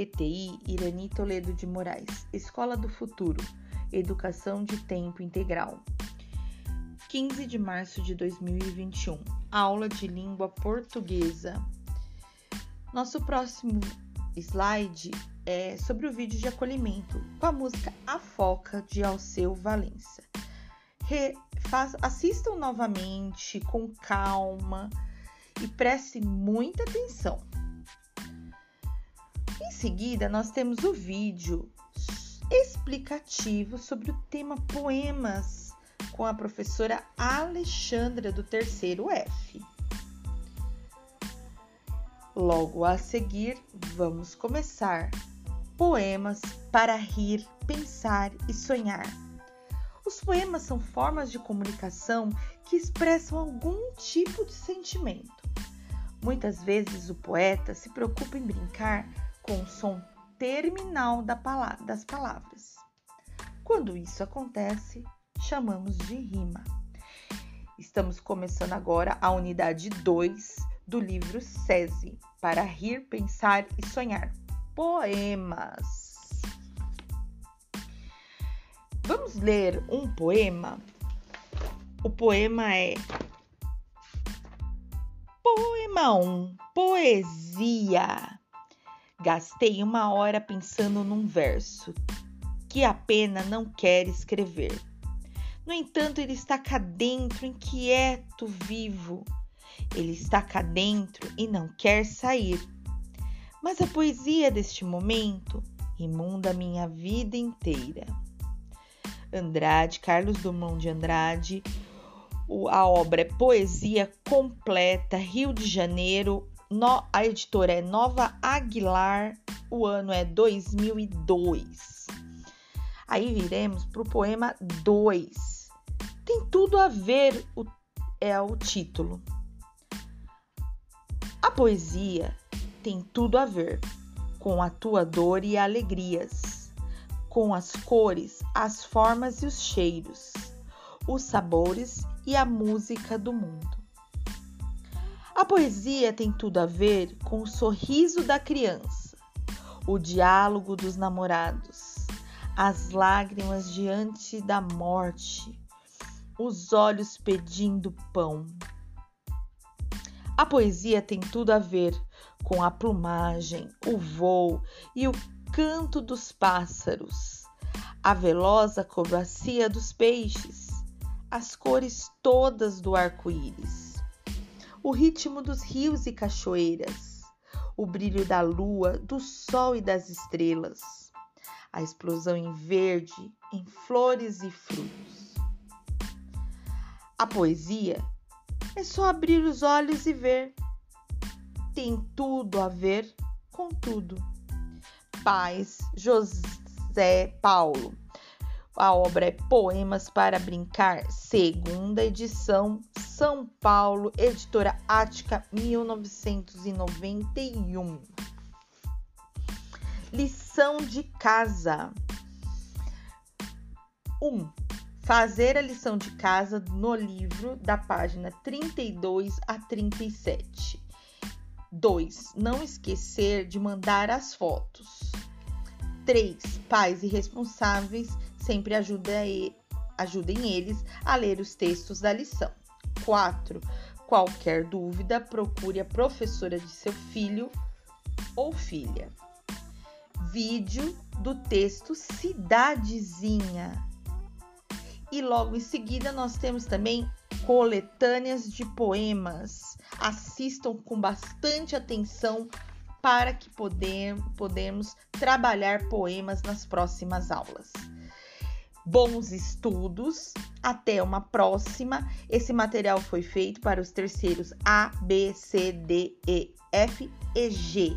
ETI Irani Toledo de Moraes, Escola do Futuro, Educação de Tempo Integral. 15 de março de 2021, aula de língua portuguesa. Nosso próximo slide é sobre o vídeo de acolhimento com a música A Foca de Alceu Valença. Re, faz, assistam novamente com calma e preste muita atenção. Em seguida, nós temos o vídeo explicativo sobre o tema poemas com a professora Alexandra do terceiro F. Logo a seguir, vamos começar poemas para rir, pensar e sonhar. Os poemas são formas de comunicação que expressam algum tipo de sentimento. Muitas vezes o poeta se preocupa em brincar com o som terminal das palavras. Quando isso acontece, chamamos de rima. Estamos começando agora a unidade 2 do livro SESI para rir, pensar e sonhar. Poemas. Vamos ler um poema? O poema é Poema 1 Poesia. Gastei uma hora pensando num verso que a pena não quer escrever. No entanto, ele está cá dentro, inquieto, vivo. Ele está cá dentro e não quer sair. Mas a poesia deste momento imunda minha vida inteira. Andrade, Carlos Drummond de Andrade, a obra é Poesia Completa, Rio de Janeiro, no, a editora é Nova Aguilar, o ano é 2002. Aí viremos para o poema 2. Tem tudo a ver, o, é o título. A poesia tem tudo a ver com a tua dor e alegrias, com as cores, as formas e os cheiros, os sabores e a música do mundo. A poesia tem tudo a ver com o sorriso da criança, o diálogo dos namorados, as lágrimas diante da morte, os olhos pedindo pão. A poesia tem tudo a ver com a plumagem, o voo e o canto dos pássaros, a veloz acrobacia dos peixes, as cores todas do arco-íris o ritmo dos rios e cachoeiras, o brilho da lua, do sol e das estrelas, a explosão em verde, em flores e frutos. A poesia é só abrir os olhos e ver. Tem tudo a ver com tudo. Paz, José Paulo. A obra é Poemas para Brincar, segunda edição, São Paulo, editora Ática, 1991. Lição de casa. 1. Um, fazer a lição de casa no livro da página 32 a 37. 2. Não esquecer de mandar as fotos. 3. Pais irresponsáveis sempre ajudem eles a ler os textos da lição. 4. Qualquer dúvida, procure a professora de seu filho ou filha. Vídeo do texto Cidadezinha. E logo em seguida nós temos também coletâneas de poemas. Assistam com bastante atenção para que podemos, podemos trabalhar poemas nas próximas aulas bons estudos. Até uma próxima. Esse material foi feito para os terceiros A, B, C, D, E, F e G.